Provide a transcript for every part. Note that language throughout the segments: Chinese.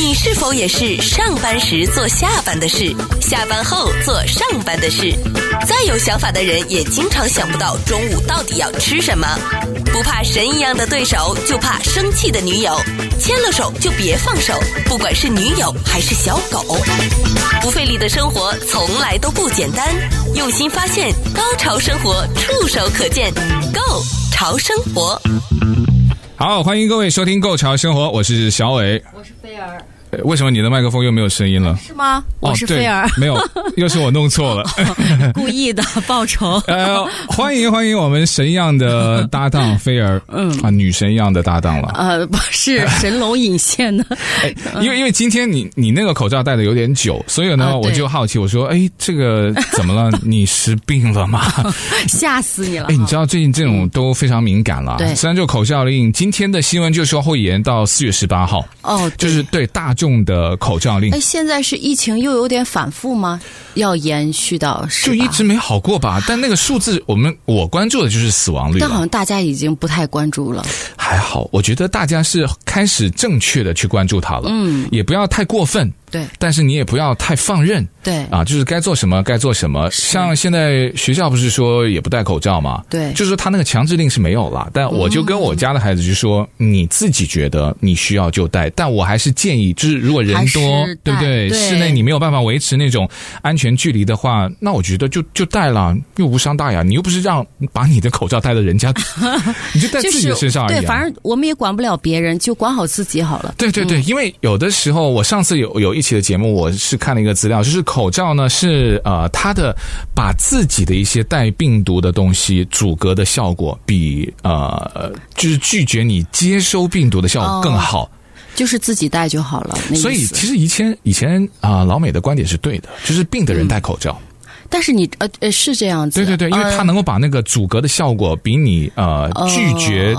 你是否也是上班时做下班的事，下班后做上班的事？再有想法的人也经常想不到中午到底要吃什么。不怕神一样的对手，就怕生气的女友。牵了手就别放手，不管是女友还是小狗。不费力的生活从来都不简单，用心发现，高潮生活触手可见 Go 潮生活。好，欢迎各位收听《购潮生活》，我是小伟，我是菲儿。为什么你的麦克风又没有声音了？是吗？我是菲儿，哦、没有，又是我弄错了，故意的报仇。呃，欢迎欢迎我们神一样的搭档菲儿，嗯啊，女神一样的搭档了。呃，不是神龙引线的，哎、因为因为今天你你那个口罩戴的有点久，所以呢，啊、我就好奇，我说，哎，这个怎么了？你是病了吗？吓死你了！哎，你知道最近这种都非常敏感了。对，虽然就口罩令，今天的新闻就说会延到四月十八号。哦，就是对大。重的口罩令，哎，现在是疫情又有点反复吗？要延续到是？就一直没好过吧？但那个数字，我们我关注的就是死亡率，但好像大家已经不太关注了。还好，我觉得大家是开始正确的去关注它了，嗯，也不要太过分。对，但是你也不要太放任。对啊，就是该做什么该做什么。像现在学校不是说也不戴口罩吗？对，就是说他那个强制令是没有了。但我就跟我家的孩子就说，嗯、你自己觉得你需要就戴，但我还是建议，就是如果人多，对不对？对室内你没有办法维持那种安全距离的话，那我觉得就就戴了，又无伤大雅。你又不是让把你的口罩戴到人家，你就戴自己的身上而已、啊就是。对，反正我们也管不了别人，就管好自己好了。对对对，嗯、因为有的时候，我上次有有一期的节目，我是看了一个资料，就是口罩呢是呃，它的把自己的一些带病毒的东西阻隔的效果比呃，就是拒绝你接收病毒的效果更好。哦、就是自己戴就好了。所以其实以前以前啊、呃，老美的观点是对的，就是病的人戴口罩。嗯但是你呃呃是这样子，对对对，因为它能够把那个阻隔的效果比你呃拒绝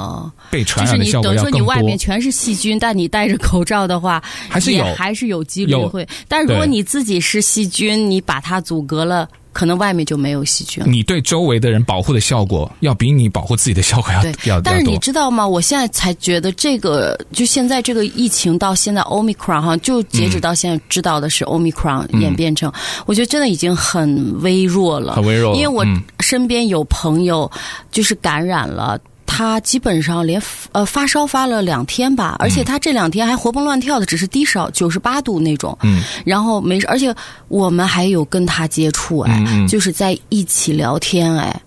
被传染的效果要更多。就是你等于说你外面全是细菌，但你戴着口罩的话，还是有还是有几率会。但如果你自己是细菌，你把它阻隔了。可能外面就没有细菌了。你对周围的人保护的效果，要比你保护自己的效果要 要。但是你知道吗？我现在才觉得这个，就现在这个疫情到现在，Omicron 哈，就截止到现在知道的是 Omicron 演变成，嗯、我觉得真的已经很微弱了，很微弱。因为我身边有朋友就是感染了。他基本上连呃发烧发了两天吧，而且他这两天还活蹦乱跳的，只是低烧九十八度那种，嗯，然后没事，而且我们还有跟他接触，哎，嗯嗯。就是在一起聊天，哎，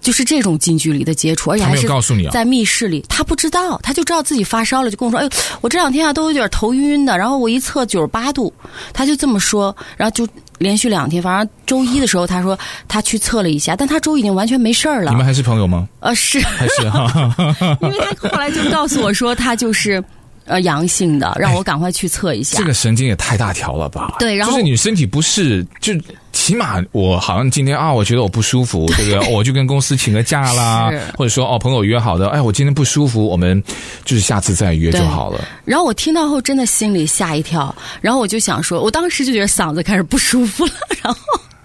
就是这种近距离的接触，而且还是在密室里，他不知道，他就知道自己发烧了，就跟我说，哎呦，我这两天啊都有点头晕晕的，然后我一测九十八度，他就这么说，然后就。连续两天，反正周一的时候，他说他去测了一下，但他周已经完全没事儿了。你们还是朋友吗？呃，是，还是哈。因为他后来就告诉我说，他就是呃阳性的，让我赶快去测一下。这个神经也太大条了吧？对，然后就是你身体不适就。起码我好像今天啊，我觉得我不舒服，对不对我就跟公司请个假啦，或者说哦，朋友约好的，哎，我今天不舒服，我们就是下次再约就好了。然后我听到后真的心里吓一跳，然后我就想说，我当时就觉得嗓子开始不舒服了，然后。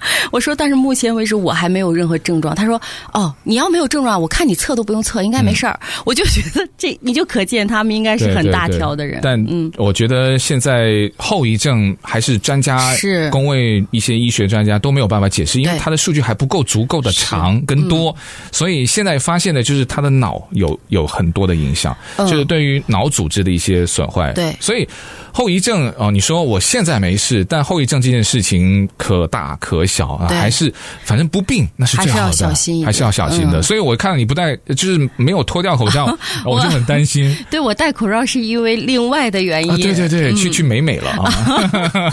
我说，但是目前为止我还没有任何症状。他说：“哦，你要没有症状，我看你测都不用测，应该没事儿。嗯”我就觉得这你就可见他们应该是很大条的人。对对对，但嗯，我觉得现在后遗症还是专家是工位一些医学专家都没有办法解释，因为他的数据还不够足够的长跟多，嗯，所以现在发现的就是他的脑有有很多的影响，嗯，就是对于脑组织的一些损坏。对，所以。后遗症哦，你说我现在没事，但后遗症这件事情可大可小啊，还是反正不病那是最好的，还是要小心，还是要小心的。嗯、所以我看到你不戴，就是没有脱掉口罩，我，我就很担心。对，我戴口罩是因为另外的原因。啊、对对对，嗯、去去美美了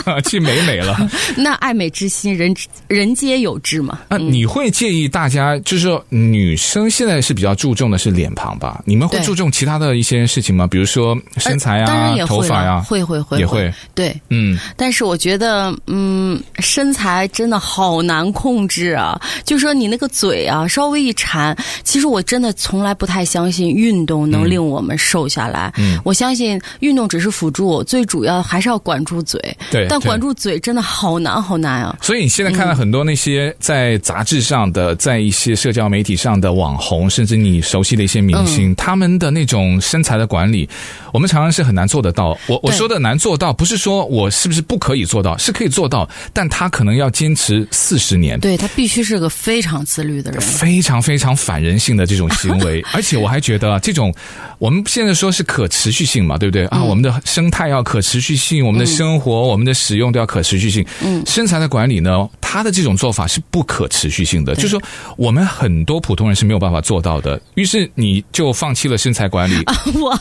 啊，去美美了。那爱美之心，人人皆有之嘛。啊，你会介意大家就是说女生现在是比较注重的是脸庞吧？你们会注重其他的一些事情吗？比如说身材啊、呃、头发呀、啊，会。会会也会对，嗯，但是我觉得，嗯，身材真的好难控制啊！就说你那个嘴啊，稍微一馋，其实我真的从来不太相信运动能令我们瘦下来。嗯，我相信运动只是辅助，最主要还是要管住嘴。对，但管住嘴真的好难好难啊！所以你现在看到很多那些在杂志上的，在一些社交媒体上的网红，甚至你熟悉的一些明星，他们的那种身材的管理，我们常常是很难做得到。我我说的难做到，不是说我是不是不可以做到，是可以做到，但他可能要坚持四十年。对，他必须是个非常自律的人，非常非常反人性的这种行为。而且我还觉得这种我们现在说是可持续性嘛，对不对啊？我们的生态要可持续性，我们的生活、我们的使用都要可持续性。嗯，身材的管理呢，他的这种做法是不可持续性的，就是说我们很多普通人是没有办法做到的。于是你就放弃了身材管理。啊，我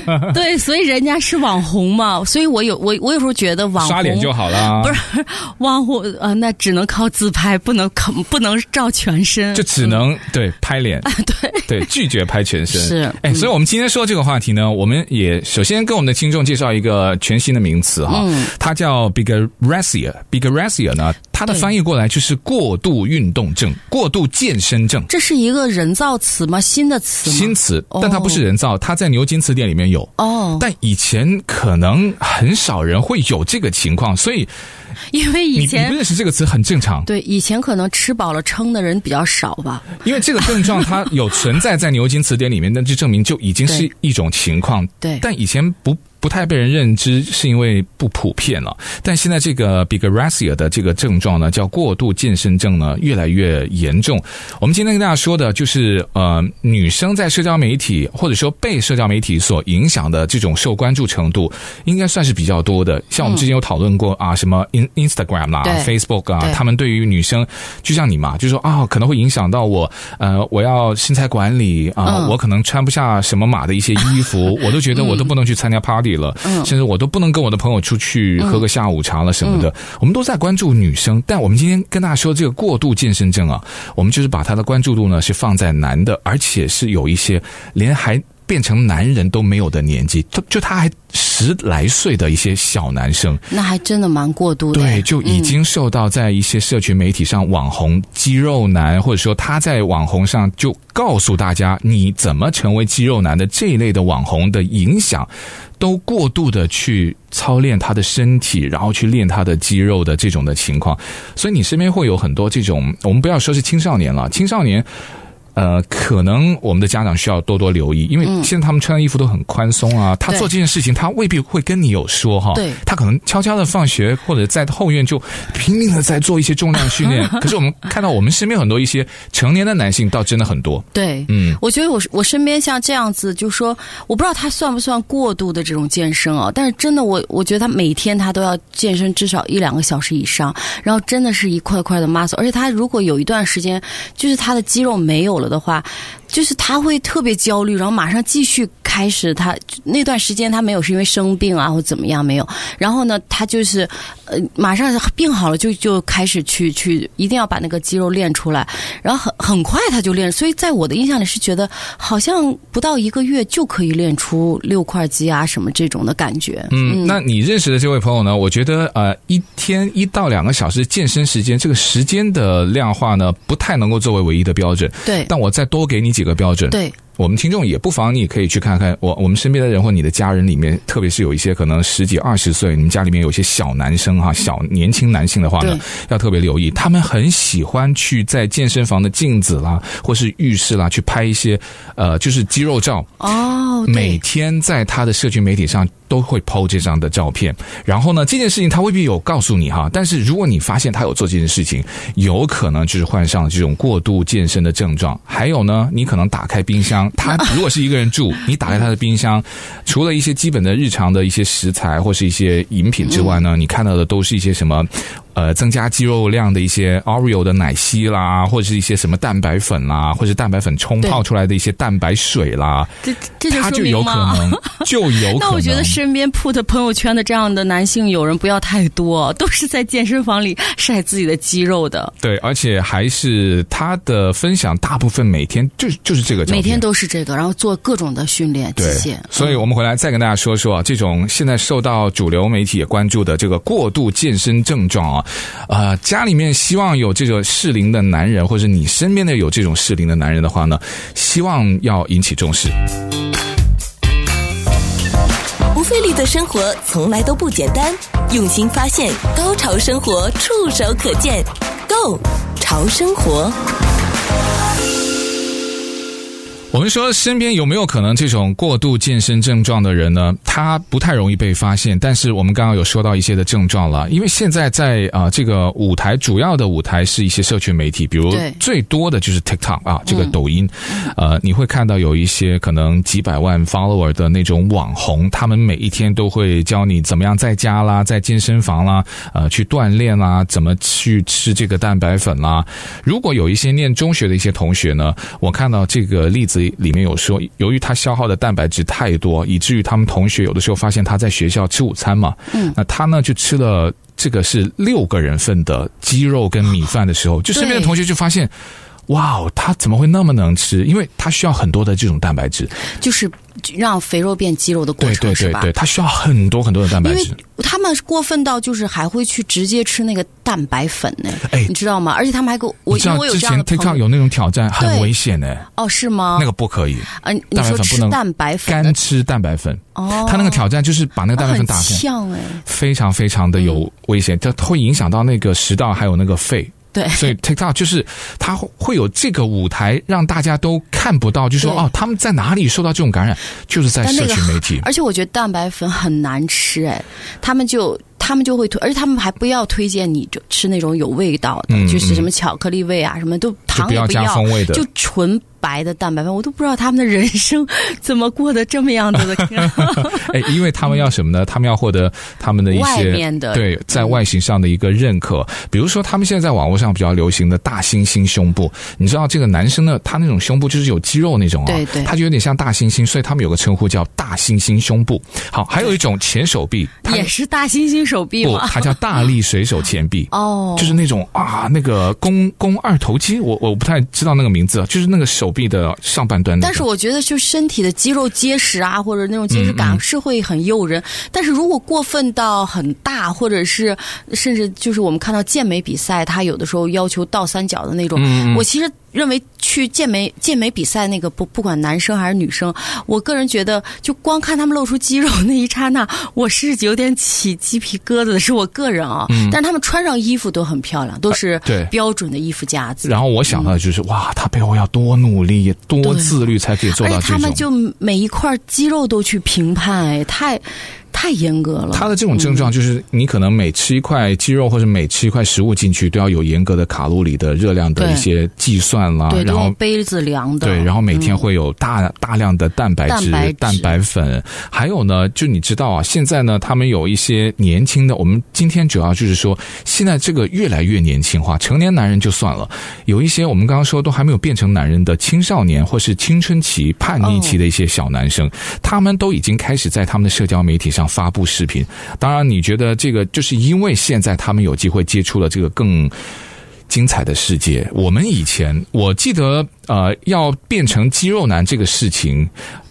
对，所以人家是网红嘛，所以我有我我有时候觉得网红刷脸就好了，不是网红啊、呃，那只能靠自拍，不能靠不能照全身，就只能、嗯、对拍脸，对。对拒绝拍全身。是。哎，所以我们今天说这个话题呢，我们也首先跟我们的听众介绍一个全新的名词哈，嗯、它叫 bigorexia 呢，它的翻译过来就是过度运动症、过度健身症。这是一个人造词吗？新的词吗？新词，但它不是人造，它在牛津词典里面有。哦，但以前可能很少人会有这个情况，所以因为以前你不认识这个词很正常。对，以前可能吃饱了撑的人比较少吧。因为这个症状它有存在在牛津词典里面，那就证明就已经是一种情况。对，但以前不。不太被人认知，是因为不普遍了。但现在这个 bigorexia 的这个症状呢，叫过度健身症呢，越来越严重。我们今天跟大家说的就是，呃，女生在社交媒体或者说被社交媒体所影响的这种受关注程度，应该算是比较多的。像我们之前有讨论过、嗯、啊，什么 in Instagram 啦、Facebook 啊，他们对于女生，就像你嘛，就说啊，可能会影响到我，呃，我要身材管理啊，嗯、我可能穿不下什么码的一些衣服，我都觉得我都不能去参加 party。了，甚至我都不能跟我的朋友出去喝个下午茶了什么的。我们都在关注女生，但我们今天跟大家说这个过度健身症啊，我们就是把他的关注度呢是放在男的，而且是有一些连还变成男人都没有的年纪，就就他还十来岁的一些小男生，那还真的蛮过度的。对，就已经受到在一些社群媒体上网红肌肉男，或者说他在网红上就告诉大家你怎么成为肌肉男的这一类的网红的影响。都过度的去操练他的身体，然后去练他的肌肉的这种的情况，所以你身边会有很多这种，我们不要说是青少年了，青少年。呃，可能我们的家长需要多多留意，因为现在他们穿的衣服都很宽松啊。嗯、他做这件事情，他未必会跟你有说哈。对，他可能悄悄的放学或者在后院就拼命的在做一些重量训练。可是我们看到我们身边很多一些成年的男性，倒真的很多。对，嗯，我觉得我我身边像这样子，就说我不知道他算不算过度的这种健身啊？但是真的，我我觉得他每天他都要健身至少一两个小时以上，然后真的是一块块的 muscle，而且他如果有一段时间就是他的肌肉没有了。的话，就是他会特别焦虑，然后马上继续开始他那段时间他没有是因为生病啊或怎么样没有，然后呢他就是呃马上病好了就就开始去 去一定要把那个肌肉练出来，然后很很快他就练，所以在我的印象里是觉得好像不到一个月就可以练出六块肌啊什么这种的感觉。嗯，嗯那你认识的这位朋友呢？我觉得呃一天一到两个小时健身时间，这个时间的量化呢不太能够作为唯一的标准。对，但我再多给你几个标准。对。我们听众也不妨，你可以去看看我我们身边的人或你的家人里面，特别是有一些可能十几二十岁，你们家里面有些小男生哈，小年轻男性的话呢，要特别留意，他们很喜欢去在健身房的镜子啦，或是浴室啦，去拍一些呃，就是肌肉照哦，每天在他的社群媒体上都会抛这张的照片。然后呢，这件事情他未必有告诉你哈，但是如果你发现他有做这件事情，有可能就是患上了这种过度健身的症状。还有呢，你可能打开冰箱。他如果是一个人住，你打开他的冰箱，除了一些基本的日常的一些食材或是一些饮品之外呢，你看到的都是一些什么？呃，增加肌肉量的一些 Oreo 的奶昔啦，或者是一些什么蛋白粉啦，或者蛋白粉冲泡出来的一些蛋白水啦，这这就他就有可能，就有可能。那我觉得身边 put 朋友圈的这样的男性友人不要太多，都是在健身房里晒自己的肌肉的。对，而且还是他的分享，大部分每天就就是这个，每天都是这个，然后做各种的训练器械。所以我们回来再跟大家说说啊，这种现在受到主流媒体也关注的这个过度健身症状啊。啊，家里面希望有这个适龄的男人，或者你身边的有这种适龄的男人的话呢，希望要引起重视。不费力的生活从来都不简单，用心发现，高潮生活触手可见 Go 潮生活。我们说，身边有没有可能这种过度健身症状的人呢？他不太容易被发现，但是我们刚刚有说到一些的症状了。因为现在在啊、呃、这个舞台，主要的舞台是一些社群媒体，比如最多的就是 TikTok 啊，这个抖音，呃，你会看到有一些可能几百万 follower 的那种网红，他们每一天都会教你怎么样在家啦，在健身房啦，呃，去锻炼啦，怎么去吃这个蛋白粉啦。如果有一些念中学的一些同学呢，我看到这个例子。里面有说，由于他消耗的蛋白质太多，以至于他们同学有的时候发现他在学校吃午餐嘛，嗯，那他呢就吃了这个是六个人份的鸡肉跟米饭的时候，就身边的同学就发现，哇哦，他怎么会那么能吃？因为他需要很多的这种蛋白质，就是。让肥肉变肌肉的过程对对对对，是吧？它需要很多很多的蛋白质。因为他们过分到就是还会去直接吃那个蛋白粉呢，哎，你知道吗？而且他们还给我，我因为我有之前 TikTok 有那种挑战，很危险呢。哦，是吗？那个不可以。嗯、呃，你说吃蛋白粉，干吃蛋白粉。哦，他那个挑战就是把那个蛋白粉打开，像哎，非常非常的有危险，这、嗯、会影响到那个食道还有那个肺。对，所以 TikTok 就是它会有这个舞台，让大家都看不到，就说哦，他们在哪里受到这种感染，就是在社群媒体。而且我觉得蛋白粉很难吃，哎，他们就他们就会推，而且他们还不要推荐你就吃那种有味道的，嗯、就是什么巧克力味啊，什么都糖也不要，不要加风味的，就纯。白的蛋白粉，我都不知道他们的人生怎么过得这么样子的。哎，因为他们要什么呢？他们要获得他们的一些外面的对在外形上的一个认可。嗯、比如说，他们现在在网络上比较流行的大猩猩胸部，你知道这个男生呢，他那种胸部就是有肌肉那种啊，对对，他就有点像大猩猩，所以他们有个称呼叫大猩猩胸部。好，还有一种前手臂，也是大猩猩手臂吗？不，它叫大力水手前臂。哦，就是那种啊，那个肱肱二头肌，我我不太知道那个名字，就是那个手臂的上。但是我觉得，就身体的肌肉结实啊，或者那种结实感是会很诱人。嗯嗯，但是如果过分到很大，或者是甚至就是我们看到健美比赛，他有的时候要求倒三角的那种，我其实。认为去健美健美比赛那个不不管男生还是女生，我个人觉得就光看他们露出肌肉那一刹那，我是有点起鸡皮疙瘩的，是我个人啊。嗯。但是他们穿上衣服都很漂亮，都是对标准的衣服架子。然后我想到的就是、嗯、哇，他背后要多努力、多自律才可以做到这种。他们就每一块肌肉都去评判，哎，太。太严格了。他的这种症状就是，你可能每吃一块鸡肉或者每吃一块食物进去，都要有严格的卡路里的热量的一些计算啦。对，然后杯子量的。对，然后每天会有大、嗯、大量的蛋白质、蛋白质、蛋白粉。还有呢，就你知道啊，现在呢，他们有一些年轻的。我们今天主要就是说，现在这个越来越年轻化。成年男人就算了，有一些我们刚刚说都还没有变成男人的青少年或是青春期叛逆期的一些小男生，哦、他们都已经开始在他们的社交媒体上。发布视频，当然，你觉得这个就是因为现在他们有机会接触了这个更精彩的世界。我们以前，我记得，呃，要变成肌肉男这个事情，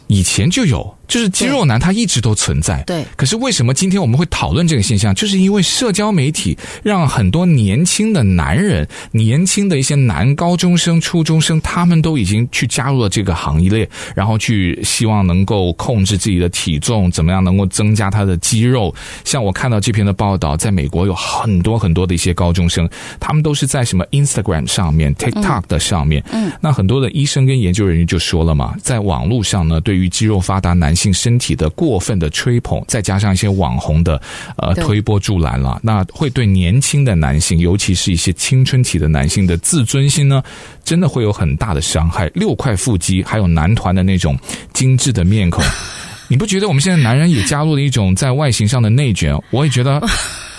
以前就有。就是肌肉男，他一直都存在。对。可是为什么今天我们会讨论这个现象？就是因为社交媒体让很多年轻的男人、年轻的一些男高中生、初中生，他们都已经去加入了这个行业，然后去希望能够控制自己的体重，怎么样能够增加他的肌肉。像我看到这篇的报道，在美国有很多很多的一些高中生，他们都是在什么 Instagram 上面、TikTok 的上面。嗯。那很多的医生跟研究人员就说了嘛，在网络上呢，对于肌肉发达男性。性身体的过分的吹捧，再加上一些网红的呃推波助澜了，那会对年轻的男性，尤其是一些青春期的男性的自尊心呢，真的会有很大的伤害。六块腹肌，还有男团的那种精致的面孔，你不觉得我们现在男人也加入了一种在外形上的内卷？我也觉得。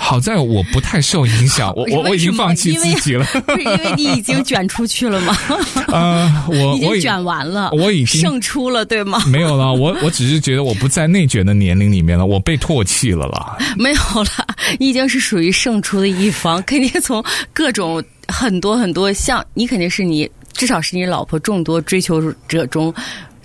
好在我不太受影响，我我我已经放弃自己了。不是 因为你已经卷出去了吗？呃，我我已经卷完了，我已经胜出了，对吗？没有了，我我只是觉得我不在内卷的年龄里面了，我被唾弃了啦。没有了，你已经是属于胜出的一方，肯定从各种很多很多像你，肯定是你，至少是你老婆众多追求者中。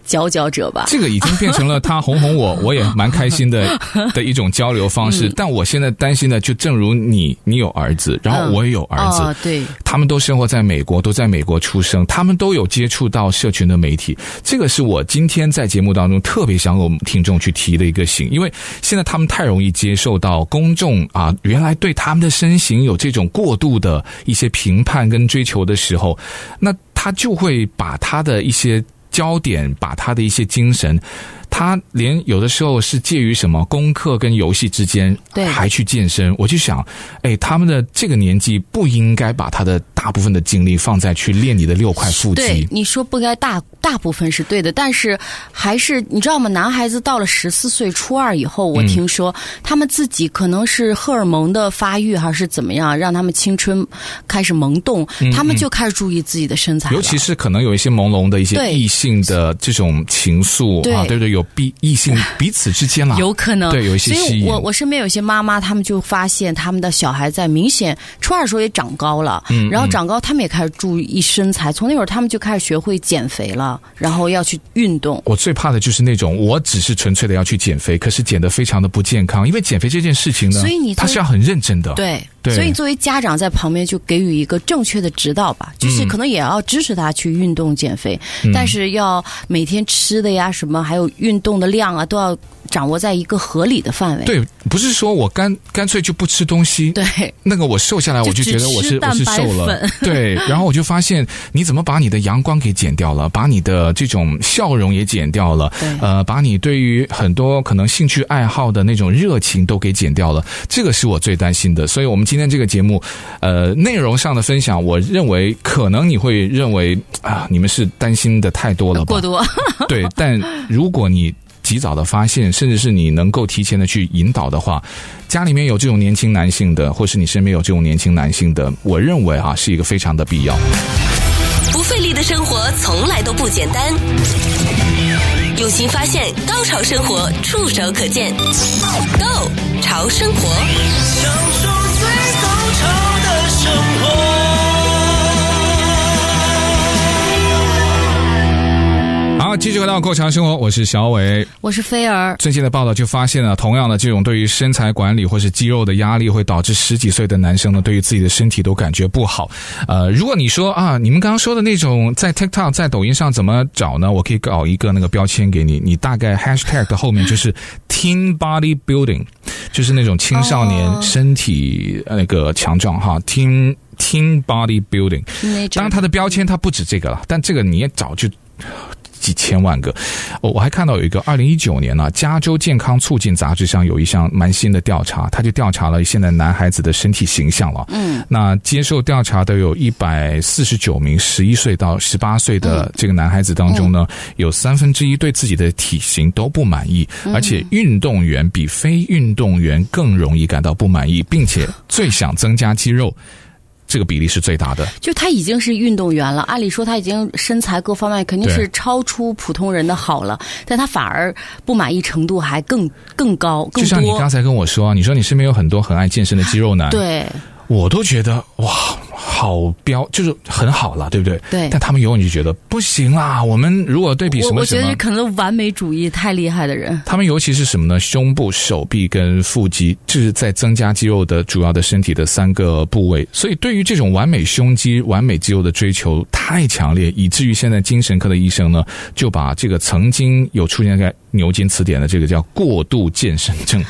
佼佼者吧。这个已经变成了他哄哄我，我也蛮开心的 的一种交流方式。嗯、但我现在担心的，就正如你，你有儿子，然后我也有儿子，嗯哦、对，他们都生活在美国，都在美国出生，他们都有接触到社群的媒体。这个是我今天在节目当中特别想和我们听众去提的一个醒，因为现在他们太容易接受到公众啊，原来对他们的身形有这种过度的一些评判跟追求的时候，那他就会把他的一些焦点，把他的一些精神。他连有的时候是介于什么功课跟游戏之间，对，还去健身。我就想，哎，他们的这个年纪不应该把他的大部分的精力放在去练你的六块腹肌。对，你说不该大大部分是对的，但是还是你知道吗？男孩子到了十四岁初二以后，我听说、嗯、他们自己可能是荷尔蒙的发育还是怎么样，让他们青春开始萌动，嗯、他们就开始注意自己的身材，尤其是可能有一些朦胧的一些异性的这种情愫啊，对不对？有彼异性彼此之间嘛，有可能对有一些吸引。我我身边有一些妈妈，他们就发现他们的小孩在明显初二的时候也长高了，嗯，然后长高，他们也开始注意身材。从那会儿，他们就开始学会减肥了，然后要去运动。我最怕的就是那种，我只是纯粹的要去减肥，可是减的非常的不健康。因为减肥这件事情呢，所以你他是要很认真的，对对。所以作为家长在旁边就给予一个正确的指导吧，就是可能也要支持他去运动减肥，嗯，但是要每天吃的呀什么，还有运动的。量啊，都要掌握在一个合理的范围。对，不是说我干干脆就不吃东西。对，那个我瘦下来，我就觉得我是我是瘦了。对，然后我就发现，你怎么把你的阳光给减掉了，把你的这种笑容也减掉了。呃，把你对于很多可能兴趣爱好的那种热情都给减掉了。这个是我最担心的。所以，我们今天这个节目，呃，内容上的分享，我认为可能你会认为啊，你们是担心的太多了吧？过多。对，但如果你及早的发现，甚至是你能够提前的去引导的话，家里面有这种年轻男性的，或是你身边有这种年轻男性的，我认为啊，是一个非常的必要。不费力的生活从来都不简单，用心发现，高潮生活触手可见，Go 潮生活，享受最高潮好，继续回到《过强生活》，我是小伟，我是菲儿。最近的报道就发现了，同样的这种对于身材管理或是肌肉的压力，会导致十几岁的男生呢，对于自己的身体都感觉不好。呃，如果你说啊，你们刚刚说的那种在 TikTok、在抖音上怎么找呢？我可以搞一个那个标签给你，你大概 Hashtag 的后面就是 Teen Body Building，就是那种青少年身体那个强壮哈，Teen Teen Body Building。当然，它的标签它不止这个了，但这个你也早就。几千万个，我我还看到有一个二零一九年呢、啊，加州健康促进杂志上有一项蛮新的调查，他就调查了现在男孩子的身体形象了。嗯，那接受调查的有一百四十九名十一岁到十八岁的这个男孩子当中呢，有三分之一对自己的体型都不满意，而且运动员比非运动员更容易感到不满意，并且最想增加肌肉。这个比例是最大的，就他已经是运动员了，按理说他已经身材各方面肯定是超出普通人的好了，但他反而不满意程度还更更高。就像你刚才跟我说，你说你身边有很多很爱健身的肌肉男，对。我都觉得哇，好标就是很好了，对不对？对。但他们永远就觉得不行啦。我们如果对比什么什么，我觉得可能完美主义太厉害的人。他们尤其是什么呢？胸部、手臂跟腹肌，就是在增加肌肉的主要的身体的三个部位。所以对于这种完美胸肌、完美肌肉的追求太强烈，以至于现在精神科的医生呢，就把这个曾经有出现在牛津词典的这个叫过度健身症。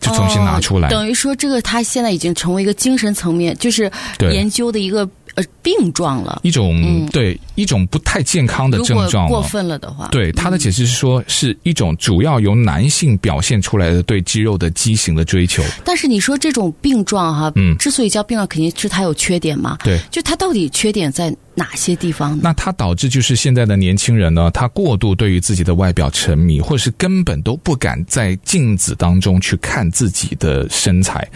就重新拿出来，哦、等于说这个他现在已经成为一个精神层面，就是研究的一个呃病状了，一种、嗯、对一种不太健康的症状。过分了的话，对他的解释是说，是一种主要由男性表现出来的对肌肉的畸形的追求。但是你说这种病状哈，嗯，之所以叫病状，肯定是它有缺点嘛。对，就它到底缺点在哪些地方呢？那它导致就是现在的年轻人呢，他过度对于自己的外表沉迷，或者是根本都不敢在镜子当中去看自己的身材。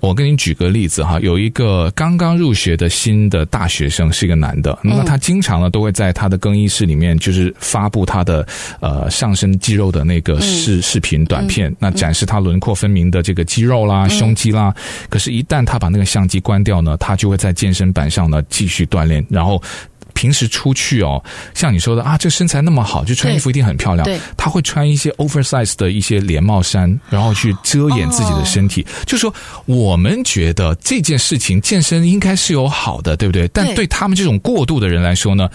我跟你举个例子哈，有一个刚刚入学的新的大学生是一个男的，那么他经常呢都会在他的更衣室里面就是发布他的呃上身肌肉的那个视视频短片，那展示他轮廓分明的这个肌肉啦、胸肌啦。可是，一旦他把那个相机关掉呢，他就会在健身板上呢继续锻炼，然后。平时出去哦，像你说的啊，这身材那么好，就穿衣服一定很漂亮。对，他会穿一些 oversize 的一些连帽衫，然后去遮掩自己的身体。哦、就说我们觉得这件事情健身应该是有好的，对不对？但对他们这种过度的人来说呢？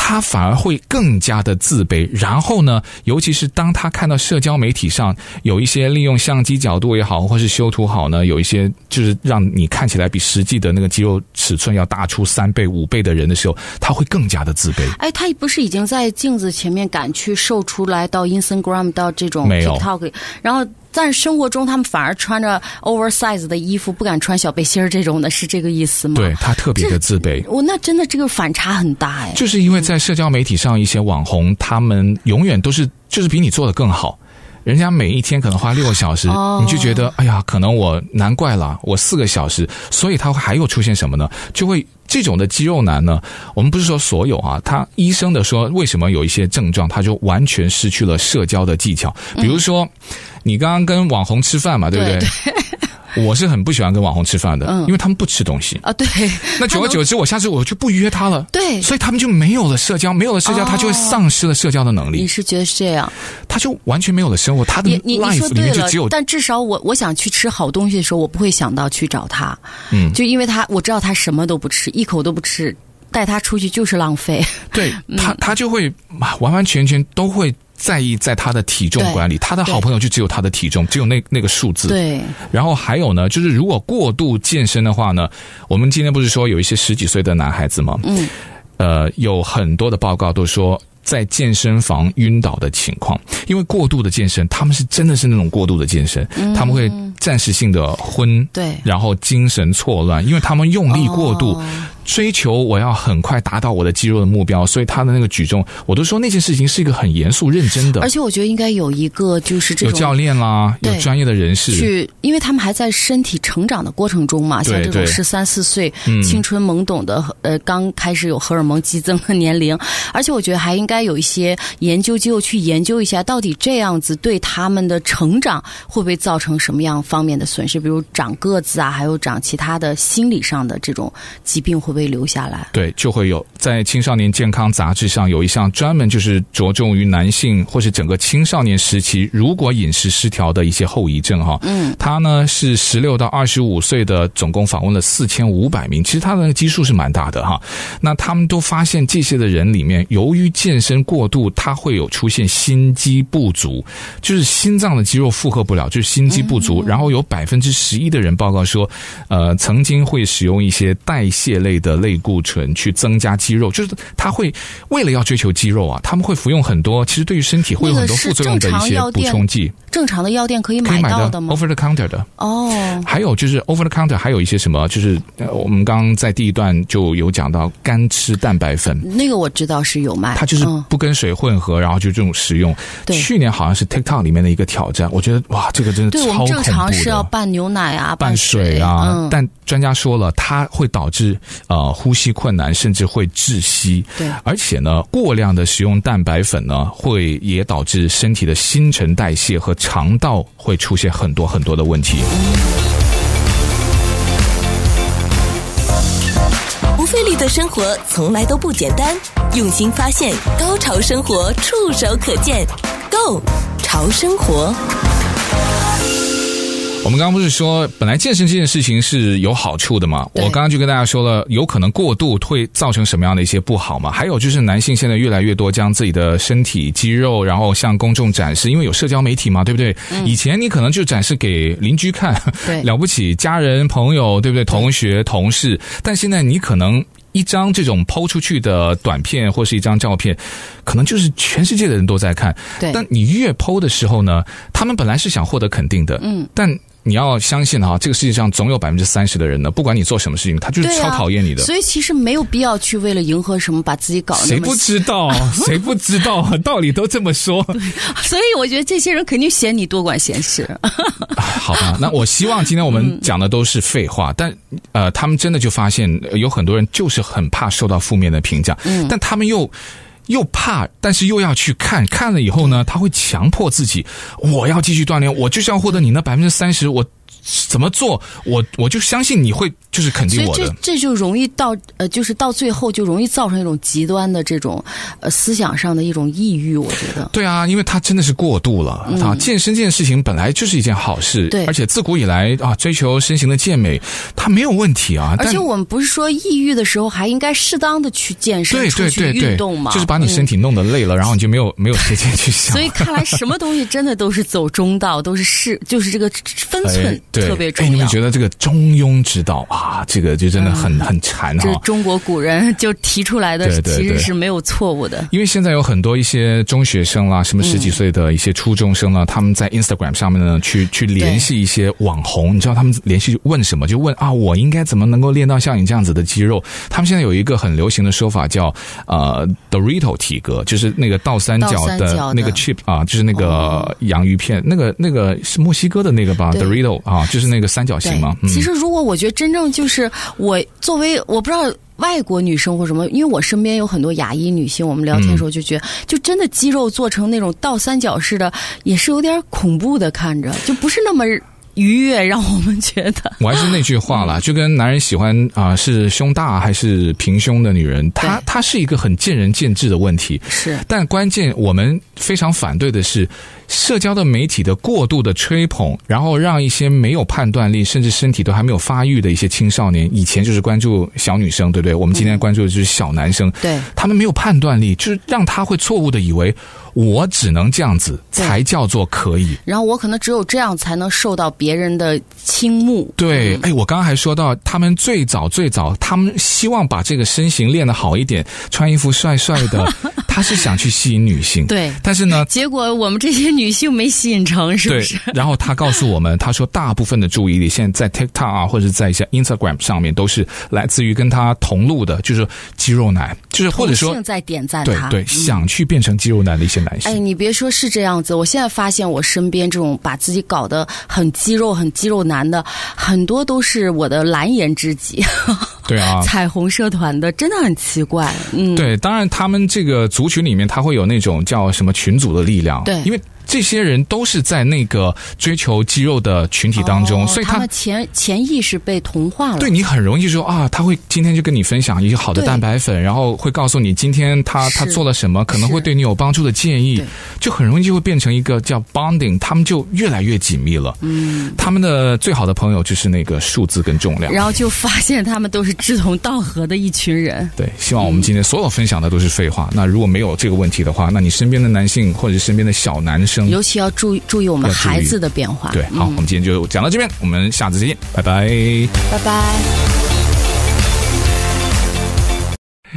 他反而会更加的自卑，然后呢，尤其是当他看到社交媒体上有一些利用相机角度也好，或是修图好呢，有一些就是让你看起来比实际的那个肌肉尺寸要大出三倍、五倍的人的时候，他会更加的自卑。哎，他不是已经在镜子前面敢去瘦出来到 Instagram 到这种 TikTok，然后。但是生活中，他们反而穿着 oversize 的衣服，不敢穿小背心儿这种的，是这个意思吗？对，他特别的自卑。我那真的这个反差很大哎。就是因为在社交媒体上，一些网红他们永远都是就是比你做的更好，人家每一天可能花六个小时，哦、你就觉得哎呀，可能我难怪了，我四个小时，所以他还有出现什么呢？就会。这种的肌肉男呢，我们不是说所有啊，他医生的说，为什么有一些症状，他就完全失去了社交的技巧。比如说，你刚刚跟网红吃饭嘛，对不？对，我是很不喜欢跟网红吃饭的，嗯、因为他们不吃东西啊。对，那久而久之，我下次我就不约他了。对，所以他们就没有了社交，没有了社交，他就会丧失了社交的能力。你是觉得是这样？他就完全没有了生活，他的 life 里面就只有。但至少我我想去吃好东西的时候，我不会想到去找他。嗯，就因为他我知道他什么都不吃，一口都不吃。带他出去就是浪费，对 他，他就会完完全全都会在意在他的体重管理。他的好朋友就只有他的体重，只有那那个数字。对。然后还有呢，就是如果过度健身的话呢，我们今天不是说有一些十几岁的男孩子吗？嗯。呃，有很多的报告都说在健身房晕倒的情况，因为过度的健身，他们是真的是那种过度的健身，嗯、他们会暂时性的昏，对，然后精神错乱，因为他们用力过度。哦追求我要很快达到我的肌肉的目标，所以他的那个举重，我都说那件事情是一个很严肃认真的。而且我觉得应该有一个就是这种有教练啦，有专业的人士去，因为他们还在身体成长的过程中嘛，像这种十三四岁青春懵懂的呃刚开始有荷尔蒙激增的年龄，而且我觉得还应该有一些研究机构去研究一下，到底这样子对他们的成长会不会造成什么样方面的损失，比如长个子啊，还有长其他的心理上的这种疾病会不会？会留下来，对，就会有在青少年健康杂志上有一项专门就是着重于男性或是整个青少年时期如果饮食失调的一些后遗症哈。嗯，他呢是十六到二十五岁的，总共访问了四千五百名，其实他的基数是蛮大的哈。那他们都发现这些的人里面，由于健身过度，他会有出现心肌不足，就是心脏的肌肉负荷不了，就是心肌不足。嗯、然后有百分之十一的人报告说，呃，曾经会使用一些代谢类的。的类固醇去增加肌肉，就是他会为了要追求肌肉啊，他们会服用很多，其实对于身体会有很多副作用的一些补充剂。正常的药店可以买到的吗？Over the counter 的哦。还有就是 Over the counter 还有一些什么，就是我们刚刚在第一段就有讲到干吃蛋白粉，那个我知道是有卖，它就是不跟水混合，然后就这种食用。对，去年好像是 TikTok 里面的一个挑战，我觉得哇，这个真的。对，我们正常是要拌牛奶啊，拌水啊，但专家说了，它会导致呃，呼吸困难，甚至会窒息。对，而且呢，过量的食用蛋白粉呢，会也导致身体的新陈代谢和肠道会出现很多很多的问题。不费力的生活从来都不简单，用心发现，高潮生活触手可见，Go 潮生活。我们刚刚不是说，本来健身这件事情是有好处的嘛？我刚刚就跟大家说了，有可能过度会造成什么样的一些不好嘛？还有就是男性现在越来越多将自己的身体肌肉，然后向公众展示，因为有社交媒体嘛，对不对？嗯、以前你可能就展示给邻居看，对，了不起家人朋友，对不对？同学同事，但现在你可能一张这种 PO 出去的短片或是一张照片，可能就是全世界的人都在看。对，但你越 PO 的时候呢，他们本来是想获得肯定的，嗯，但。你要相信哈，这个世界上总有百分之三十的人呢，不管你做什么事情，他就是超讨厌你的。啊、所以其实没有必要去为了迎合什么，把自己搞。谁不知道？谁不知道？道理都这么说。所以我觉得这些人肯定嫌你多管闲事。好吧，那我希望今天我们讲的都是废话，嗯、但呃，他们真的就发现有很多人就是很怕受到负面的评价，嗯，但他们又。又怕，但是又要去看，看了以后呢，他会强迫自己，我要继续锻炼，我就是要获得你那百分之三十，我怎么做，我我就相信你会就是肯定我的。这这就容易到呃，就是到最后就容易造成一种极端的这种呃思想上的一种抑郁。我觉得。对啊，因为他真的是过度了、嗯、啊！健身这件事情本来就是一件好事，对，而且自古以来啊，追求身形的健美，它没有问题啊。而且我们不是说抑郁的时候还应该适当的去健身、对对对对运动嘛？就是把你身体弄得累了，嗯、然后你就没有没有时间去想。所以看来什么东西真的都是走中道，都是适，就是这个分寸 特别重要。哎，你们觉得这个中庸之道啊，这个就真的很、嗯、很禅哈。这中国古人就提出来的，其实是没有错误的。因为现在有很多一些中学生啦，什么十几岁的一些初中生啦，嗯、他们在 Instagram 上面呢，去去联系一些网红，你知道他们联系问什么？就问啊，我应该怎么能够练到像你这样子的肌肉？他们现在有一个很流行的说法叫呃 Dorito 体格，就是那个倒三角的那个 chip 啊，就是那个洋芋片，哦、那个那个是墨西哥的那个吧，Dorito 啊，就是那个三角形嘛。其实如果我觉得真正就是我作为我不知道外国女生或什么，因为我身边有很多亚裔女性，我们聊天的时候就觉得，就真的肌肉做成那种倒三角式的，也是有点恐怖的，看着就不是那么。愉悦让我们觉得，我还是那句话啦，就跟男人喜欢啊、呃、是胸大还是平胸的女人，她她是一个很见仁见智的问题。是，但关键我们非常反对的是，社交的媒体的过度的吹捧，然后让一些没有判断力，甚至身体都还没有发育的一些青少年，以前就是关注小女生，对不对？我们今天关注的就是小男生，对，他们没有判断力，就是让他会错误的以为。我只能这样子才叫做可以，然后我可能只有这样才能受到别人的倾慕。对，哎，我刚刚还说到，他们最早最早，他们希望把这个身形练得好一点，穿衣服帅帅的，他是想去吸引女性。对，但是呢，结果我们这些女性没吸引成，是不是？对，然后他告诉我们，他说大部分的注意力现在在 TikTok 啊，或者在一些 Instagram 上面，都是来自于跟他同路的，就是肌肉男，就是或者说在点赞他，对对，想去变成肌肉男的一些男性。哎，你别说是这样子，我现在发现我身边这种把自己搞得很肌肉、很肌肉男的，很多都是我的蓝颜知己。对啊，彩虹社团的真的很奇怪。嗯，对，当然他们这个族群里面，他会有那种叫什么群组的力量。对，因为。这些人都是在那个追求肌肉的群体当中，哦、所以他，他们潜潜意识被同化了。对，你很容易说啊，他会今天就跟你分享一些好的蛋白粉，然后会告诉你今天他他做了什么，可能会对你有帮助的建议，就很容易就会变成一个叫 bonding，他们就越来越紧密了。嗯，他们的最好的朋友就是那个数字跟重量，然后就发现他们都是志同道合的一群人。对，希望我们今天所有分享的都是废话。嗯、那如果没有这个问题的话，那你身边的男性或者是身边的小男生。尤其要注意注意我们孩子的变化。对，好，嗯、我们今天就讲到这边，我们下次再见，拜拜，拜拜。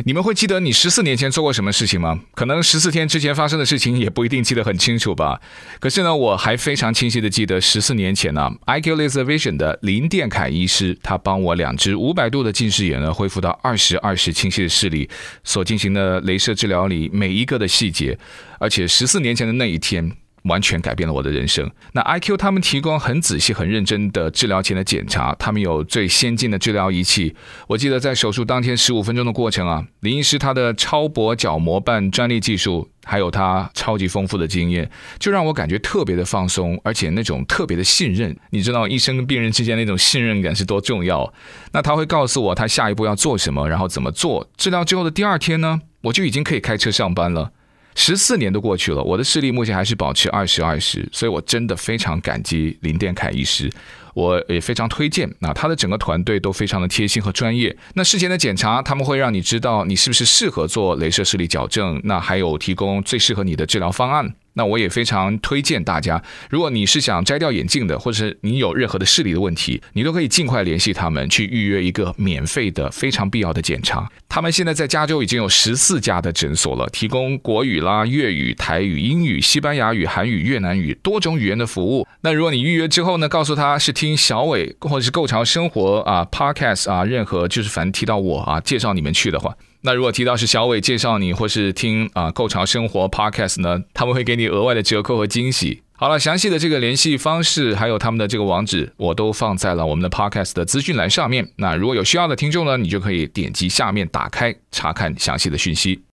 你们会记得你十四年前做过什么事情吗？可能十四天之前发生的事情也不一定记得很清楚吧。可是呢，我还非常清晰的记得十四年前呢，IQ Laser Vision 的林殿凯医师，他帮我两只五百度的近视眼呢恢复到二十二十清晰的视力，所进行的镭射治疗里每一个的细节，而且十四年前的那一天。完全改变了我的人生。那 IQ 他们提供很仔细、很认真的治疗前的检查，他们有最先进的治疗仪器。我记得在手术当天十五分钟的过程啊，林医师他的超薄角膜瓣专利技术，还有他超级丰富的经验，就让我感觉特别的放松，而且那种特别的信任。你知道医生跟病人之间那种信任感是多重要？那他会告诉我他下一步要做什么，然后怎么做。治疗之后的第二天呢，我就已经可以开车上班了。十四年都过去了，我的视力目前还是保持二十二十，所以我真的非常感激林殿凯医师，我也非常推荐。那他的整个团队都非常的贴心和专业。那事前的检查，他们会让你知道你是不是适合做镭射视力矫正，那还有提供最适合你的治疗方案。那我也非常推荐大家，如果你是想摘掉眼镜的，或者是你有任何的视力的问题，你都可以尽快联系他们去预约一个免费的、非常必要的检查。他们现在在加州已经有十四家的诊所了，提供国语啦、粤语、台语、英语、西班牙语、韩语、越南语多种语言的服务。那如果你预约之后呢，告诉他是听小伟或者是构潮生活啊、Podcast 啊，任何就是反正提到我啊，介绍你们去的话。那如果提到是小伟介绍你，或是听啊《构潮生活》Podcast 呢，他们会给你额外的折扣和惊喜。好了，详细的这个联系方式，还有他们的这个网址，我都放在了我们的 Podcast 的资讯栏上面。那如果有需要的听众呢，你就可以点击下面打开查看详细的讯息。